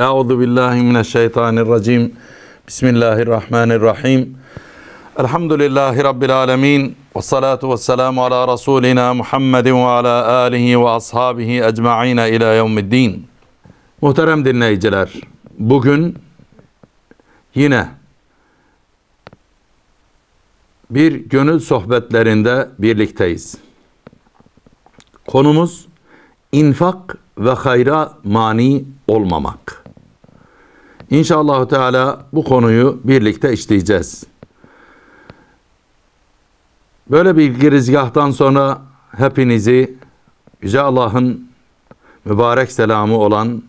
Euzu billahi mineşşeytanirracim. Bismillahirrahmanirrahim. Elhamdülillahi rabbil alamin. Ve salatu vesselamu ala rasulina Muhammedin ve ala alihi ve ashabihi ecmaîn ila yevmiddin. Muhterem dinleyiciler, bugün yine bir gönül sohbetlerinde birlikteyiz. Konumuz infak ve hayra mani olmamak. İnşallah Teala bu konuyu birlikte işleyeceğiz. Böyle bir girizgahtan sonra hepinizi Yüce Allah'ın mübarek selamı olan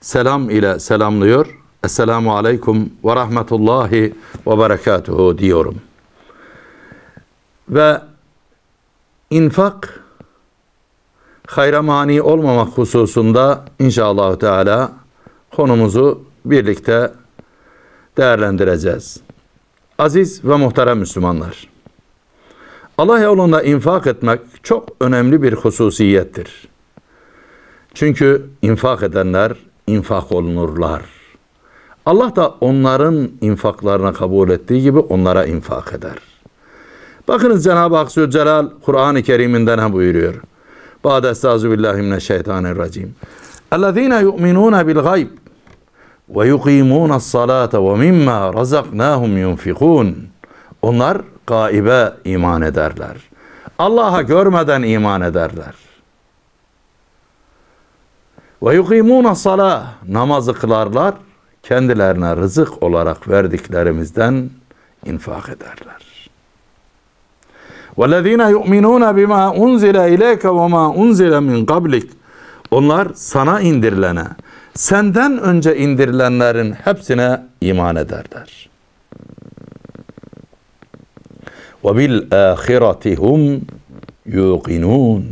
selam ile selamlıyor. Esselamu Aleyküm ve Rahmetullahi ve Berekatuhu diyorum. Ve infak hayra mani olmamak hususunda inşallah Teala konumuzu birlikte değerlendireceğiz. Aziz ve muhterem Müslümanlar. Allah yolunda infak etmek çok önemli bir hususiyettir. Çünkü infak edenler infak olunurlar. Allah da onların infaklarına kabul ettiği gibi onlara infak eder. Bakınız Cenab-ı Hak Zülcelal Kur'an-ı Kerim'inde ne buyuruyor? Ba'de estağzu billahi mineşşeytanirracim. اَلَّذ۪ينَ يُؤْمِنُونَ بِالْغَيْبِ ve yuqimuna salate ve mimma razaknahum yunfikun. Onlar gaibe iman ederler. Allah'a görmeden iman ederler. Ve yuqimuna salah namazı kılarlar. Kendilerine rızık olarak verdiklerimizden infak ederler. وَالَّذ۪ينَ يُؤْمِنُونَ بِمَا اُنْزِلَ اِلَيْكَ وَمَا اُنْزِلَ مِنْ قَبْلِكَ Onlar sana indirilene, senden önce indirilenlerin hepsine iman ederler. Ve bil ahiretihum yuqinun.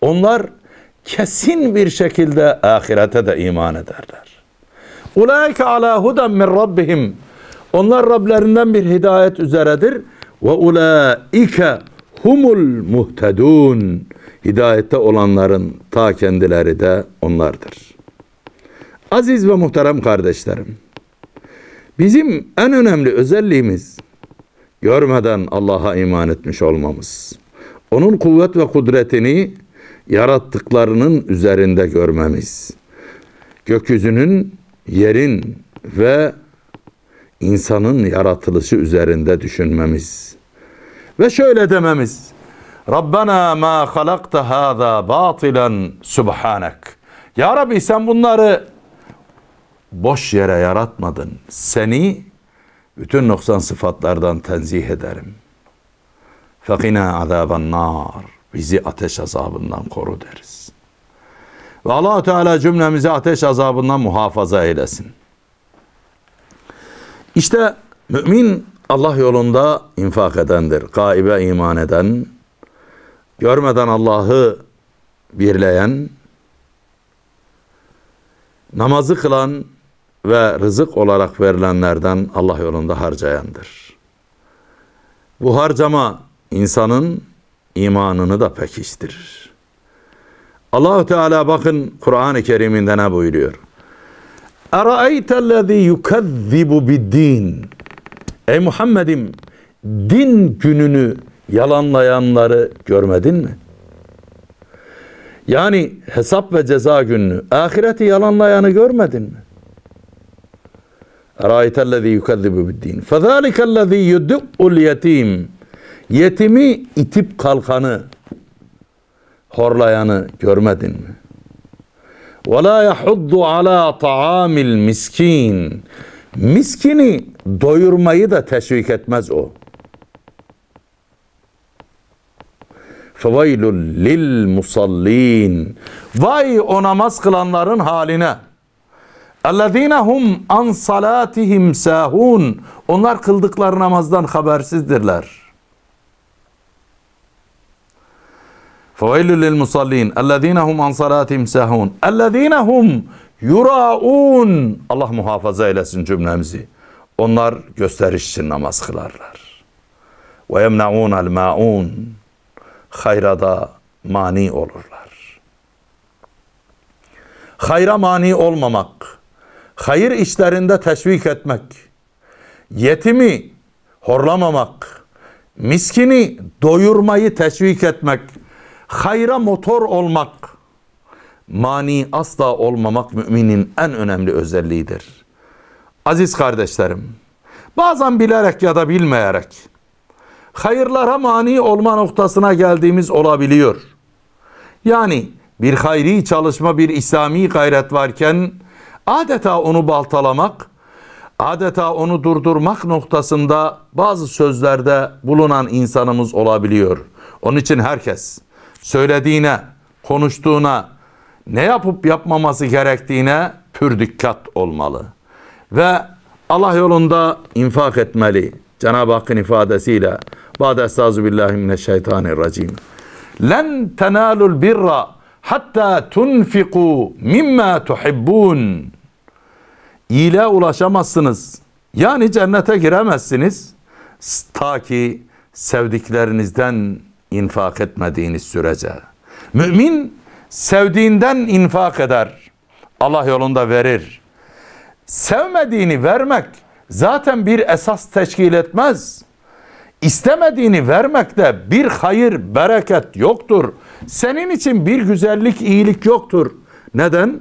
Onlar kesin bir şekilde ahirete de iman ederler. Ulaike ala hudan min rabbihim. Onlar Rablerinden bir hidayet üzeredir. Ve ulaike humul muhtedun. Hidayette olanların ta kendileri de onlardır. Aziz ve muhterem kardeşlerim. Bizim en önemli özelliğimiz görmeden Allah'a iman etmiş olmamız. Onun kuvvet ve kudretini yarattıklarının üzerinde görmemiz. Gökyüzünün, yerin ve insanın yaratılışı üzerinde düşünmemiz. Ve şöyle dememiz. Rabbena ma halakta hâzâ bâtilen subhanek. Ya Rabbi sen bunları boş yere yaratmadın. Seni bütün noksan sıfatlardan tenzih ederim. Fekina azaban nar. Bizi ateş azabından koru deriz. Ve allah Teala cümlemizi ateş azabından muhafaza eylesin. İşte mümin Allah yolunda infak edendir. Gaibe iman eden, görmeden Allah'ı birleyen, namazı kılan ve rızık olarak verilenlerden Allah yolunda harcayandır. Bu harcama insanın imanını da pekiştirir. Allahu Teala bakın Kur'an-ı Kerim'inde ne buyuruyor? Eraeytellezî yukezzibu bid-din. Ey Muhammed'im din gününü yalanlayanları görmedin mi? Yani hesap ve ceza gününü, ahireti yalanlayanı görmedin mi? Eraeytellezî yukezzibu bid-din. Fezâlikellezî yud'ul yetim. Yetimi itip kalkanı, horlayanı görmedin mi? وَلَا يَحُضُّ عَلَى طَعَامِ الْمِسْكِينَ Miskini doyurmayı da teşvik etmez o. فَوَيْلٌ لِلْمُصَلِّينَ Vay o namaz kılanların haline. اَلَّذ۪ينَ هُمْ an salatihim sahun. Onlar kıldıkları namazdan habersizdirler. فَوَيْلُ لِلْمُصَلِّينَ اَلَّذ۪ينَ هُمْ عَنْ صَلَاتِهِمْ سَهُونَ اَلَّذ۪ينَ هُمْ yuraun Allah muhafaza eylesin cümlemizi. Onlar gösteriş için namaz kılarlar. Ve yemnaun el maun hayrada mani olurlar. Hayra mani olmamak, hayır işlerinde teşvik etmek, yetimi horlamamak, miskini doyurmayı teşvik etmek, hayra motor olmak, mani asla olmamak müminin en önemli özelliğidir. Aziz kardeşlerim, bazen bilerek ya da bilmeyerek hayırlara mani olma noktasına geldiğimiz olabiliyor. Yani bir hayri çalışma, bir İslami gayret varken adeta onu baltalamak, adeta onu durdurmak noktasında bazı sözlerde bulunan insanımız olabiliyor. Onun için herkes söylediğine, konuştuğuna, ne yapıp yapmaması gerektiğine pür dikkat olmalı. Ve Allah yolunda infak etmeli. Cenab-ı Hakk'ın ifadesiyle Ba'de estağzu billahi mineşşeytanirracim. Len tenalul birra hatta tunfiku mimma tuhibbun. İyiliğe ulaşamazsınız. Yani cennete giremezsiniz. Ta ki sevdiklerinizden infak etmediğiniz sürece. Mümin sevdiğinden infak eder. Allah yolunda verir. Sevmediğini vermek zaten bir esas teşkil etmez. İstemediğini vermekte bir hayır, bereket yoktur. Senin için bir güzellik, iyilik yoktur. Neden?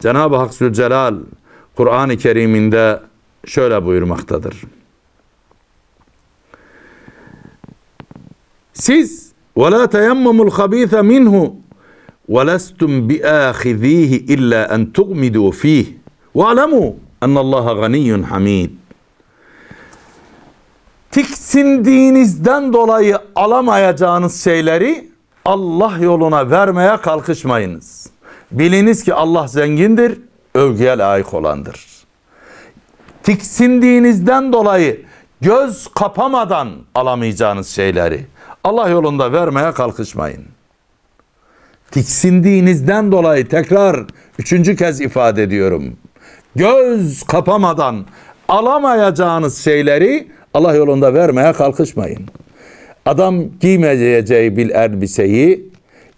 Cenab-ı Hak Zülcelal Kur'an-ı Kerim'inde şöyle buyurmaktadır. Siz وَلَا تَيَمَّمُوا الْخَب۪يثَ مِنْهُ وَلَسْتُمْ بِآخِذ۪يهِ اِلَّا اَنْ تُغْمِدُوا ف۪يهِ وَعْلَمُوا اَنَّ اللّٰهَ غَنِيٌّ حَم۪يدٌ tiksindiğinizden dolayı alamayacağınız şeyleri Allah yoluna vermeye kalkışmayınız. Biliniz ki Allah zengindir, övgüye layık olandır. Tiksindiğinizden dolayı göz kapamadan alamayacağınız şeyleri Allah yolunda vermeye kalkışmayın. Tiksindiğinizden dolayı tekrar üçüncü kez ifade ediyorum. Göz kapamadan alamayacağınız şeyleri Allah yolunda vermeye kalkışmayın. Adam giymeyeceği bir elbiseyi,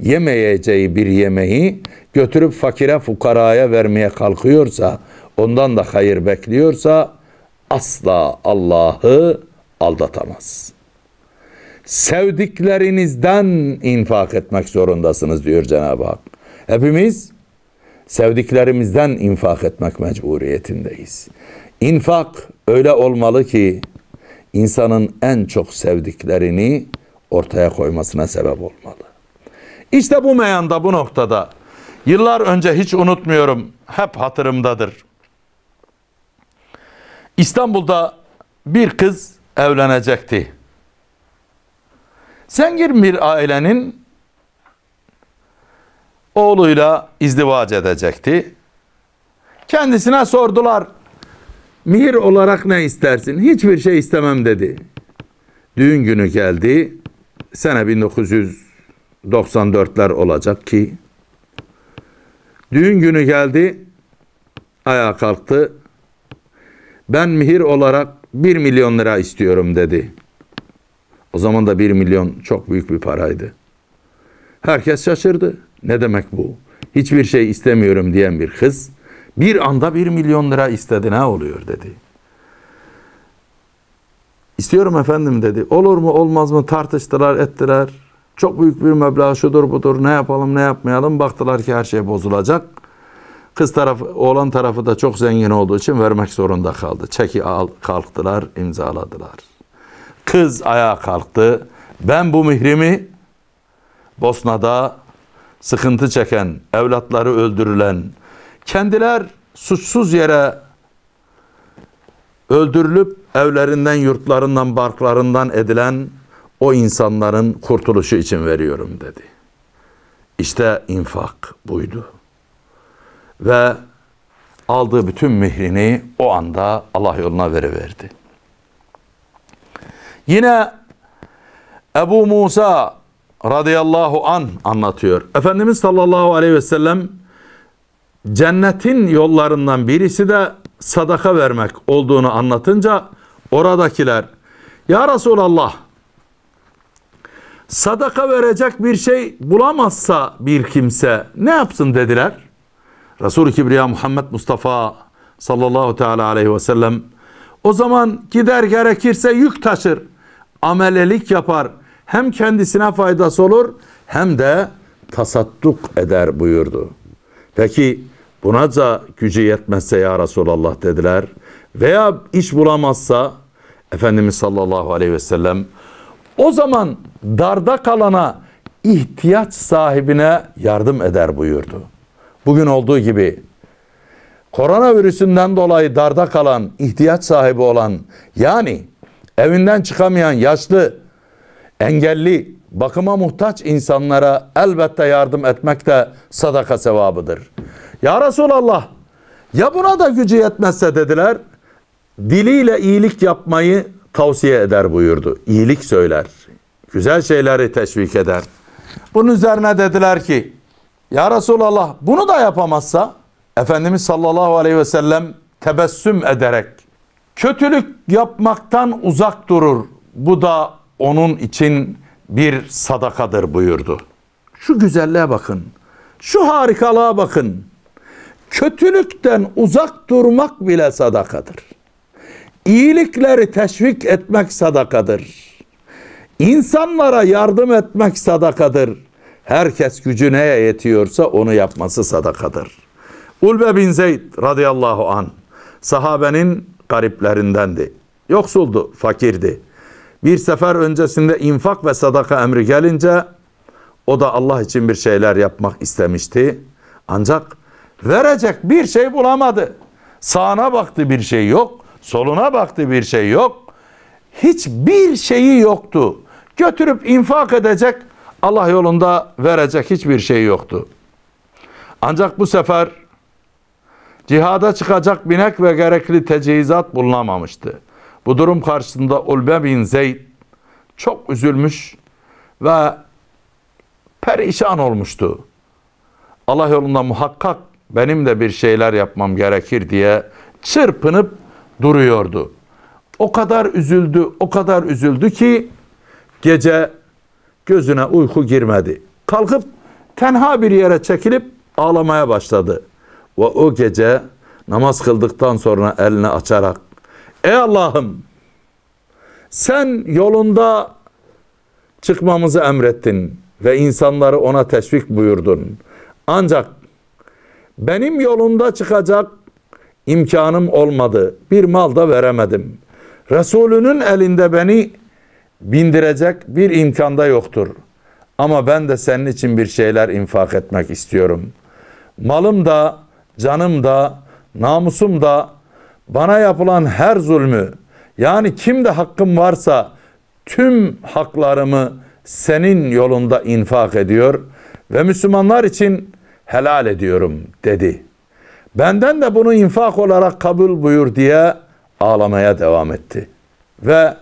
yemeyeceği bir yemeği götürüp fakire fukaraya vermeye kalkıyorsa, ondan da hayır bekliyorsa asla Allah'ı aldatamaz. Sevdiklerinizden infak etmek zorundasınız diyor Cenab-ı Hak. Hepimiz sevdiklerimizden infak etmek mecburiyetindeyiz. İnfak öyle olmalı ki insanın en çok sevdiklerini ortaya koymasına sebep olmalı. İşte bu meyanda bu noktada yıllar önce hiç unutmuyorum hep hatırımdadır. İstanbul'da bir kız evlenecekti. Zengin bir ailenin oğluyla izdivac edecekti. Kendisine sordular Mihir olarak ne istersin? Hiçbir şey istemem dedi. Düğün günü geldi. Sene 1994'ler olacak ki düğün günü geldi. Ayağa kalktı. Ben mihir olarak 1 milyon lira istiyorum dedi. O zaman da 1 milyon çok büyük bir paraydı. Herkes şaşırdı. Ne demek bu? Hiçbir şey istemiyorum diyen bir kız bir anda bir milyon lira istedi ne oluyor dedi. İstiyorum efendim dedi. Olur mu olmaz mı tartıştılar ettiler. Çok büyük bir meblağ şudur budur ne yapalım ne yapmayalım. Baktılar ki her şey bozulacak. Kız tarafı, oğlan tarafı da çok zengin olduğu için vermek zorunda kaldı. Çeki al, kalktılar, imzaladılar. Kız ayağa kalktı. Ben bu mihrimi Bosna'da sıkıntı çeken, evlatları öldürülen, kendiler suçsuz yere öldürülüp evlerinden, yurtlarından, barklarından edilen o insanların kurtuluşu için veriyorum dedi. İşte infak buydu. Ve aldığı bütün mihrini o anda Allah yoluna veriverdi. Yine Ebu Musa radıyallahu an anlatıyor. Efendimiz sallallahu aleyhi ve sellem cennetin yollarından birisi de sadaka vermek olduğunu anlatınca oradakiler ya Resulallah sadaka verecek bir şey bulamazsa bir kimse ne yapsın dediler. Resul-i Kibriya Muhammed Mustafa sallallahu teala aleyhi ve sellem o zaman gider gerekirse yük taşır. Amelelik yapar. Hem kendisine faydası olur hem de tasadduk eder buyurdu. Peki buna da gücü yetmezse ya Resulallah dediler. Veya iş bulamazsa Efendimiz sallallahu aleyhi ve sellem o zaman darda kalana ihtiyaç sahibine yardım eder buyurdu. Bugün olduğu gibi koronavirüsünden dolayı darda kalan, ihtiyaç sahibi olan yani evinden çıkamayan yaşlı, engelli, bakıma muhtaç insanlara elbette yardım etmek de sadaka sevabıdır. Ya Resulallah ya buna da gücü yetmezse dediler diliyle iyilik yapmayı tavsiye eder buyurdu. İyilik söyler. Güzel şeyleri teşvik eder. Bunun üzerine dediler ki ya Resulallah bunu da yapamazsa Efendimiz sallallahu aleyhi ve sellem tebessüm ederek kötülük yapmaktan uzak durur. Bu da onun için bir sadakadır buyurdu. Şu güzelliğe bakın. Şu harikalığa bakın. Kötülükten uzak durmak bile sadakadır. İyilikleri teşvik etmek sadakadır. İnsanlara yardım etmek sadakadır. Herkes gücü neye yetiyorsa onu yapması sadakadır. Ulbe bin Zeyd radıyallahu an sahabenin gariplerindendi. Yoksuldu, fakirdi. Bir sefer öncesinde infak ve sadaka emri gelince o da Allah için bir şeyler yapmak istemişti. Ancak verecek bir şey bulamadı. Sağına baktı bir şey yok. Soluna baktı bir şey yok. Hiçbir şeyi yoktu. Götürüp infak edecek Allah yolunda verecek hiçbir şey yoktu. Ancak bu sefer cihada çıkacak binek ve gerekli tecihizat bulunamamıştı. Bu durum karşısında Ulbe bin Zeyd çok üzülmüş ve perişan olmuştu. Allah yolunda muhakkak benim de bir şeyler yapmam gerekir diye çırpınıp duruyordu. O kadar üzüldü, o kadar üzüldü ki gece gözüne uyku girmedi. Kalkıp tenha bir yere çekilip ağlamaya başladı. Ve o gece namaz kıldıktan sonra elini açarak Ey Allah'ım sen yolunda çıkmamızı emrettin ve insanları ona teşvik buyurdun. Ancak benim yolunda çıkacak imkanım olmadı. Bir mal da veremedim. Resulünün elinde beni bindirecek bir imkanda yoktur. Ama ben de senin için bir şeyler infak etmek istiyorum. Malım da, canım da, namusum da bana yapılan her zulmü yani kimde hakkım varsa tüm haklarımı senin yolunda infak ediyor ve Müslümanlar için helal ediyorum dedi. Benden de bunu infak olarak kabul buyur diye ağlamaya devam etti. Ve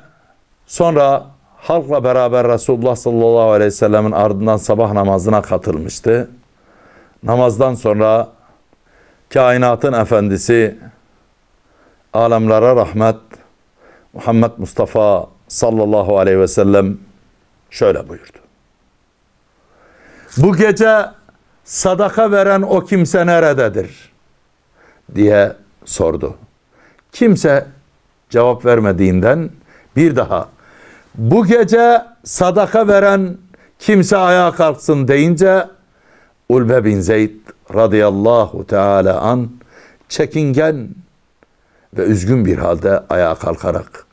sonra halkla beraber Resulullah sallallahu aleyhi ve sellemin ardından sabah namazına katılmıştı. Namazdan sonra kainatın efendisi alemlere rahmet Muhammed Mustafa sallallahu aleyhi ve sellem şöyle buyurdu. Bu gece sadaka veren o kimse nerededir? diye sordu. Kimse cevap vermediğinden bir daha bu gece sadaka veren kimse ayağa kalksın deyince Ulbe bin Zeyd radıyallahu teala an çekingen ve üzgün bir halde ayağa kalkarak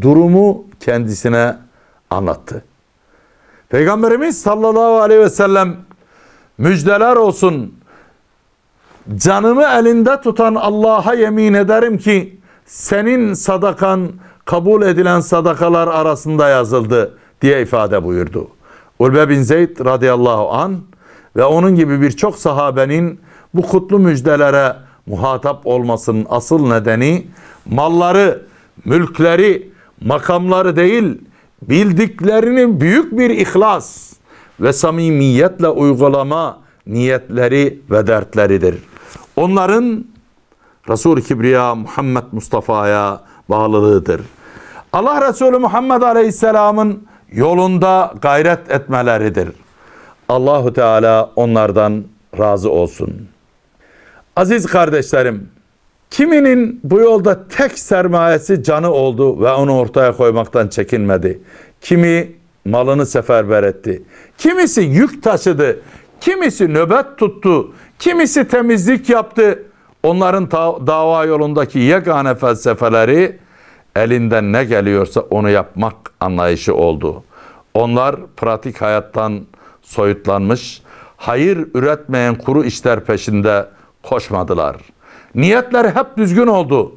durumu kendisine anlattı. Peygamberimiz sallallahu aleyhi ve sellem müjdeler olsun canımı elinde tutan Allah'a yemin ederim ki senin sadakan kabul edilen sadakalar arasında yazıldı diye ifade buyurdu. Ulbe bin Zeyd radıyallahu an ve onun gibi birçok sahabenin bu kutlu müjdelere muhatap olmasının asıl nedeni malları, mülkleri, makamları değil bildiklerini büyük bir ihlas ve samimiyetle uygulama niyetleri ve dertleridir. Onların Resul-i Kibriya Muhammed Mustafa'ya bağlılığıdır. Allah Resulü Muhammed Aleyhisselam'ın yolunda gayret etmeleridir. Allahu Teala onlardan razı olsun. Aziz kardeşlerim, Kiminin bu yolda tek sermayesi canı oldu ve onu ortaya koymaktan çekinmedi. Kimi malını seferber etti. Kimisi yük taşıdı. Kimisi nöbet tuttu. Kimisi temizlik yaptı. Onların dava yolundaki yegane felsefeleri elinden ne geliyorsa onu yapmak anlayışı oldu. Onlar pratik hayattan soyutlanmış, hayır üretmeyen kuru işler peşinde koşmadılar. Niyetleri hep düzgün oldu.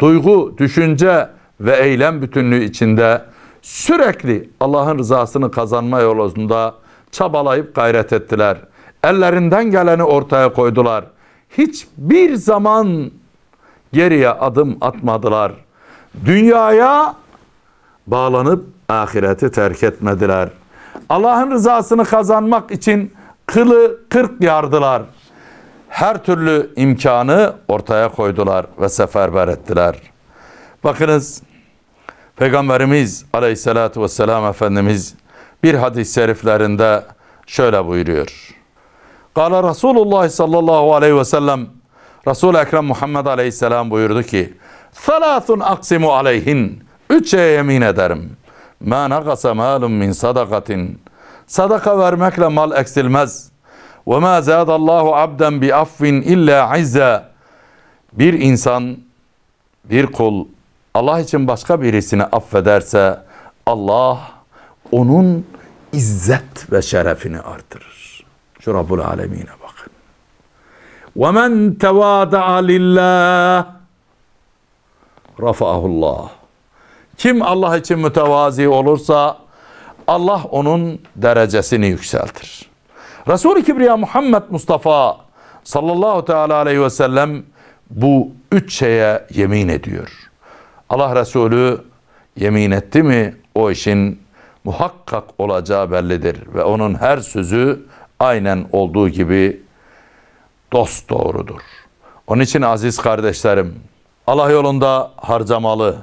Duygu, düşünce ve eylem bütünlüğü içinde sürekli Allah'ın rızasını kazanma yolunda çabalayıp gayret ettiler. Ellerinden geleni ortaya koydular. Hiçbir zaman geriye adım atmadılar. Dünyaya bağlanıp ahireti terk etmediler. Allah'ın rızasını kazanmak için kılı kırk yardılar. Her türlü imkanı ortaya koydular ve seferber ettiler. Bakınız Peygamberimiz aleyhissalatü vesselam Efendimiz bir hadis-i şeriflerinde şöyle buyuruyor. Kala Resulullah sallallahu aleyhi ve sellem Resul-i Ekrem Muhammed aleyhisselam buyurdu ki Thalathun aksimu aleyhin Üç şeye yemin ederim. Ma nagasa malum min sadakatin Sadaka vermekle mal eksilmez. Ve ma zadallahu abden bi affin illa izza. Bir insan, bir kul Allah için başka birisini affederse Allah onun izzet ve şerefini artırır. Şu Rabbul Alemine bakın. وَمَنْ تَوَادَعَ لِلّٰهِ rafa'ahullah. Kim Allah için mütevazi olursa Allah onun derecesini yükseltir. Resul-i Kibriya Muhammed Mustafa sallallahu teala aleyhi ve sellem bu üç şeye yemin ediyor. Allah Resulü yemin etti mi o işin muhakkak olacağı bellidir ve onun her sözü aynen olduğu gibi dost doğrudur. Onun için aziz kardeşlerim Allah yolunda harcamalı,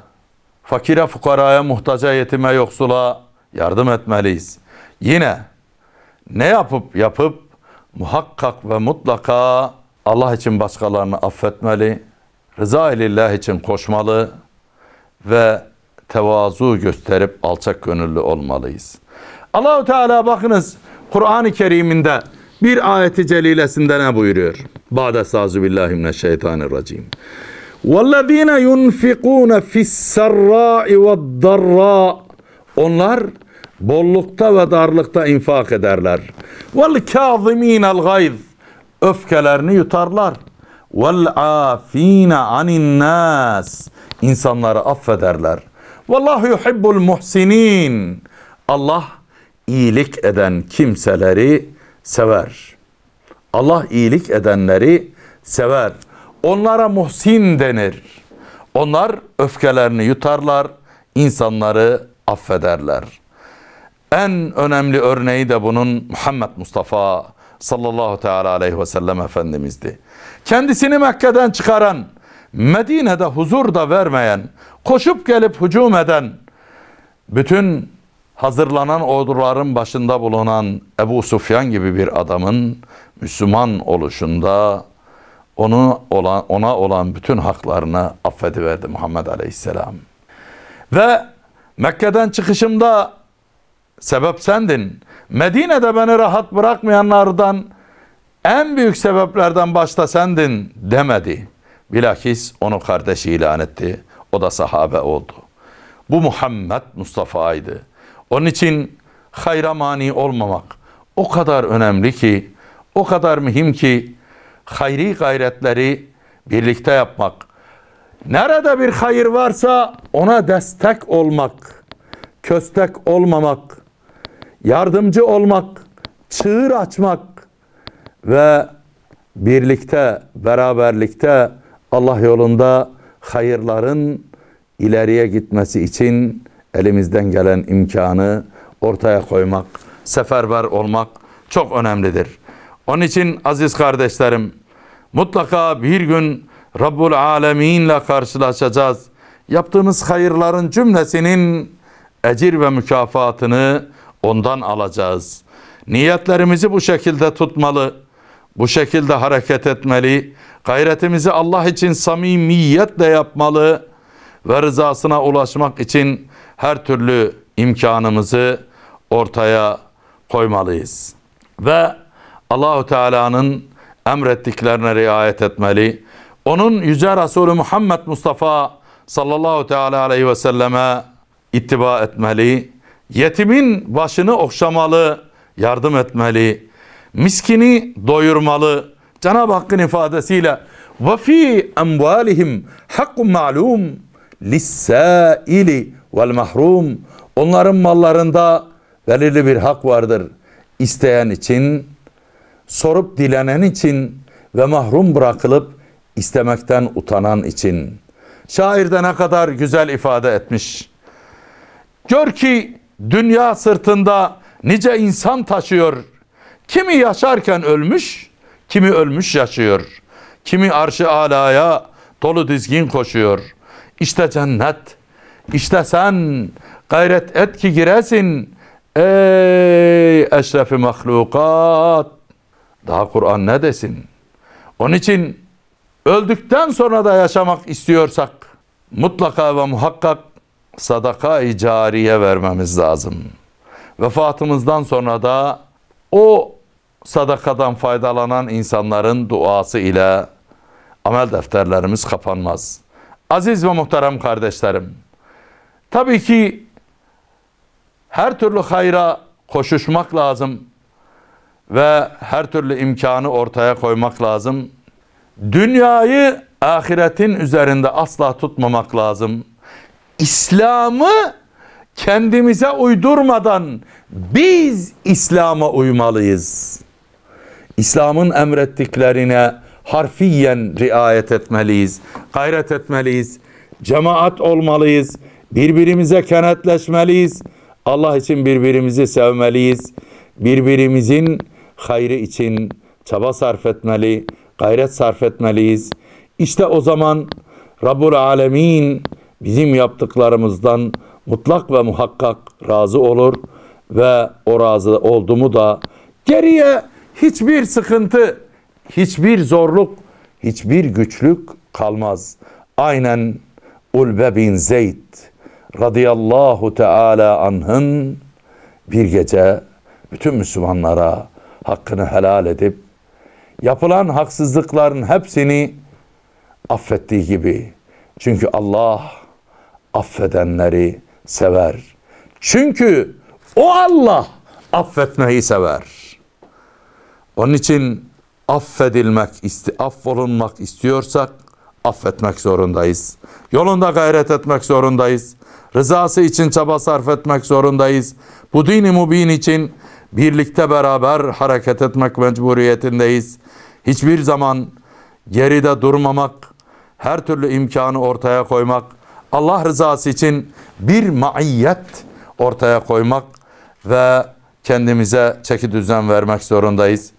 fakire fukaraya, muhtaca, yetime, yoksula yardım etmeliyiz. Yine ne yapıp yapıp muhakkak ve mutlaka Allah için başkalarını affetmeli, rıza ilillah için koşmalı ve tevazu gösterip alçak gönüllü olmalıyız. Allahu Teala bakınız Kur'an-ı Kerim'inde bir ayeti celilesinde ne buyuruyor? Ba'de sazu billahi mineşşeytanirracim. وَالَّذ۪ينَ يُنْفِقُونَ فِي السَّرَّاءِ وَالضَّرَّاءِ Onlar bollukta ve darlıkta infak ederler. وَالْكَاظِم۪ينَ الْغَيْظِ Öfkelerini yutarlar. وَالْعَاف۪ينَ عَنِ النَّاسِ İnsanları affederler. Vallahu yuhibbul muhsinin. Allah iyilik eden kimseleri sever. Allah iyilik edenleri sever. Onlara muhsin denir. Onlar öfkelerini yutarlar, insanları affederler. En önemli örneği de bunun Muhammed Mustafa sallallahu teala aleyhi ve sellem Efendimiz'di. Kendisini Mekke'den çıkaran, Medine'de huzur da vermeyen, koşup gelip hücum eden, bütün hazırlanan orduların başında bulunan Ebu Sufyan gibi bir adamın Müslüman oluşunda onu olan, ona olan bütün haklarını affediverdi Muhammed Aleyhisselam. Ve Mekke'den çıkışımda sebep sendin. Medine'de beni rahat bırakmayanlardan en büyük sebeplerden başta sendin demedi. Bilakis onu kardeşi ilan etti. O da sahabe oldu. Bu Muhammed Mustafa'ydı. Onun için hayra mani olmamak o kadar önemli ki, o kadar mühim ki hayri gayretleri birlikte yapmak. Nerede bir hayır varsa ona destek olmak, köstek olmamak, yardımcı olmak, çığır açmak ve birlikte, beraberlikte Allah yolunda hayırların ileriye gitmesi için elimizden gelen imkanı ortaya koymak, seferber olmak çok önemlidir. Onun için aziz kardeşlerim mutlaka bir gün Rabbul Alemin'le karşılaşacağız. Yaptığımız hayırların cümlesinin ecir ve mükafatını ondan alacağız. Niyetlerimizi bu şekilde tutmalı, bu şekilde hareket etmeli, Gayretimizi Allah için samimiyetle yapmalı ve rızasına ulaşmak için her türlü imkanımızı ortaya koymalıyız. Ve Allahu Teala'nın emrettiklerine riayet etmeli. Onun yüce Resulü Muhammed Mustafa sallallahu teala aleyhi ve selleme ittiba etmeli. Yetimin başını okşamalı, yardım etmeli. Miskini doyurmalı. Cenab-ı Hakk'ın ifadesiyle ve fi emvalihim hakkun ma'lum lis-sâili vel mahrum. Onların mallarında belirli bir hak vardır. İsteyen için, sorup dilenen için ve mahrum bırakılıp istemekten utanan için. Şair de ne kadar güzel ifade etmiş. Gör ki dünya sırtında nice insan taşıyor. Kimi yaşarken ölmüş, kimi ölmüş yaşıyor. Kimi arşı alaya dolu dizgin koşuyor. İşte cennet, işte sen gayret et ki giresin. Ey eşrefi mahlukat. Daha Kur'an ne desin? Onun için öldükten sonra da yaşamak istiyorsak mutlaka ve muhakkak sadaka-i cariye vermemiz lazım. Vefatımızdan sonra da o sadakadan faydalanan insanların duası ile amel defterlerimiz kapanmaz. Aziz ve muhterem kardeşlerim, tabii ki her türlü hayra koşuşmak lazım ve her türlü imkanı ortaya koymak lazım. Dünyayı ahiretin üzerinde asla tutmamak lazım. İslam'ı kendimize uydurmadan biz İslam'a uymalıyız. İslam'ın emrettiklerine harfiyen riayet etmeliyiz. Gayret etmeliyiz. Cemaat olmalıyız. Birbirimize kenetleşmeliyiz. Allah için birbirimizi sevmeliyiz. Birbirimizin hayrı için çaba sarf etmeli, gayret sarf etmeliyiz. İşte o zaman Rabbul Alemin bizim yaptıklarımızdan mutlak ve muhakkak razı olur ve o razı oldu da geriye hiçbir sıkıntı, hiçbir zorluk, hiçbir güçlük kalmaz. Aynen Ulbe bin Zeyd radıyallahu teala anh'ın bir gece bütün Müslümanlara hakkını helal edip yapılan haksızlıkların hepsini affettiği gibi. Çünkü Allah affedenleri sever. Çünkü o Allah affetmeyi sever. Onun için affedilmek, affolunmak istiyorsak affetmek zorundayız. Yolunda gayret etmek zorundayız. Rızası için çaba sarf etmek zorundayız. Bu dini mubin için birlikte beraber hareket etmek mecburiyetindeyiz. Hiçbir zaman geride durmamak, her türlü imkanı ortaya koymak, Allah rızası için bir maiyet ortaya koymak ve kendimize çeki düzen vermek zorundayız.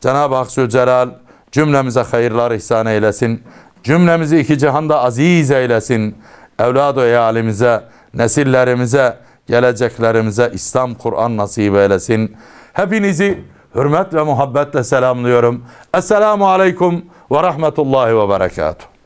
Cenab-ı Hak Zülcelal cümlemize hayırlar ihsan eylesin. Cümlemizi iki cihanda aziz eylesin. Evlad-ı eyalimize, nesillerimize, geleceklerimize İslam, Kur'an nasip eylesin. Hepinizi hürmet ve muhabbetle selamlıyorum. Esselamu Aleyküm ve Rahmetullahi ve Berekatuhu.